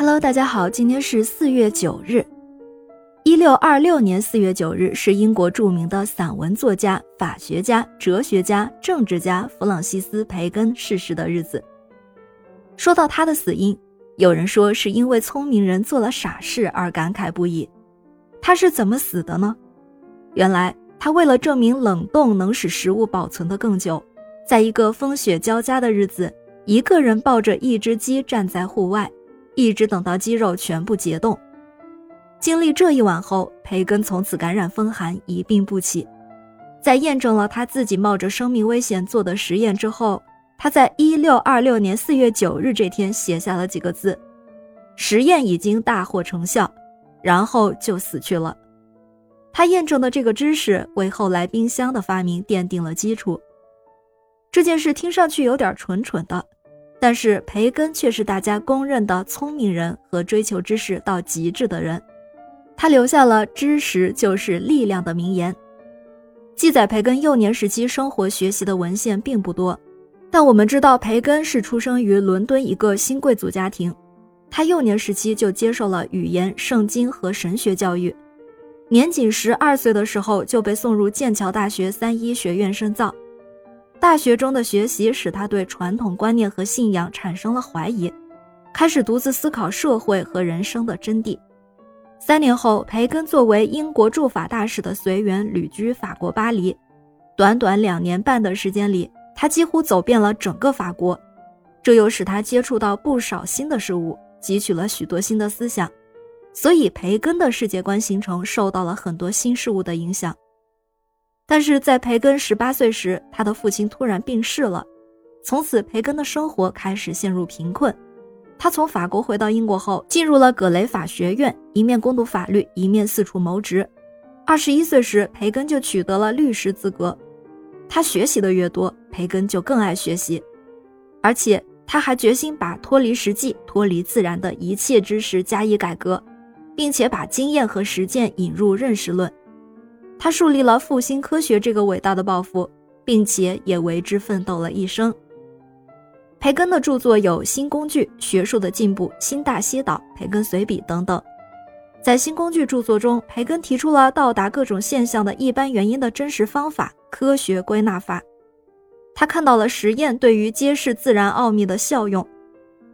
Hello，大家好，今天是四月九日，一六二六年四月九日是英国著名的散文作家、法学家、哲学家、政治家弗朗西斯·培根逝世的日子。说到他的死因，有人说是因为聪明人做了傻事而感慨不已。他是怎么死的呢？原来他为了证明冷冻能使食物保存得更久，在一个风雪交加的日子，一个人抱着一只鸡站在户外。一直等到鸡肉全部解冻。经历这一晚后，培根从此感染风寒，一病不起。在验证了他自己冒着生命危险做的实验之后，他在一六二六年四月九日这天写下了几个字：“实验已经大获成效。”然后就死去了。他验证的这个知识为后来冰箱的发明奠定了基础。这件事听上去有点蠢蠢的。但是培根却是大家公认的聪明人和追求知识到极致的人，他留下了“知识就是力量”的名言。记载培根幼年时期生活学习的文献并不多，但我们知道培根是出生于伦敦一个新贵族家庭，他幼年时期就接受了语言、圣经和神学教育，年仅十二岁的时候就被送入剑桥大学三一学院深造。大学中的学习使他对传统观念和信仰产生了怀疑，开始独自思考社会和人生的真谛。三年后，培根作为英国驻法大使的随员旅居法国巴黎，短短两年半的时间里，他几乎走遍了整个法国，这又使他接触到不少新的事物，汲取了许多新的思想，所以培根的世界观形成受到了很多新事物的影响。但是在培根十八岁时，他的父亲突然病逝了，从此培根的生活开始陷入贫困。他从法国回到英国后，进入了葛雷法学院，一面攻读法律，一面四处谋职。二十一岁时，培根就取得了律师资格。他学习的越多，培根就更爱学习，而且他还决心把脱离实际、脱离自然的一切知识加以改革，并且把经验和实践引入认识论。他树立了复兴科学这个伟大的抱负，并且也为之奋斗了一生。培根的著作有《新工具》《学术的进步》《新大西岛》《培根随笔》等等。在《新工具》著作中，培根提出了到达各种现象的一般原因的真实方法——科学归纳法。他看到了实验对于揭示自然奥秘的效用，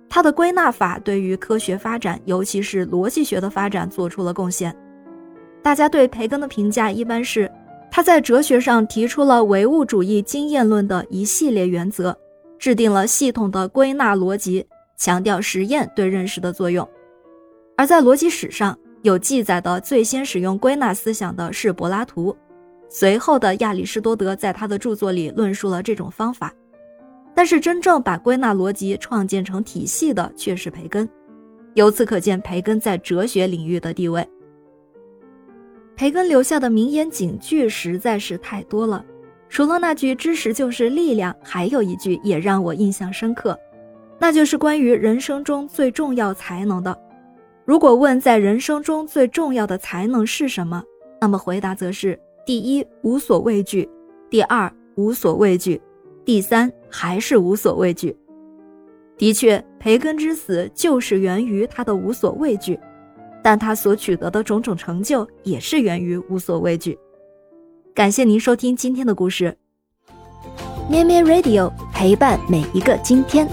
他的归纳法对于科学发展，尤其是逻辑学的发展做出了贡献。大家对培根的评价一般是，他在哲学上提出了唯物主义经验论的一系列原则，制定了系统的归纳逻辑，强调实验对认识的作用。而在逻辑史上有记载的最先使用归纳思想的是柏拉图，随后的亚里士多德在他的著作里论述了这种方法。但是真正把归纳逻辑创建成体系的却是培根，由此可见培根在哲学领域的地位。培根留下的名言警句实在是太多了，除了那句“知识就是力量”，还有一句也让我印象深刻，那就是关于人生中最重要才能的。如果问在人生中最重要的才能是什么，那么回答则是：第一，无所畏惧；第二，无所畏惧；第三，还是无所畏惧。的确，培根之死就是源于他的无所畏惧。但他所取得的种种成就，也是源于无所畏惧。感谢您收听今天的故事，咩咩 Radio 陪伴每一个今天。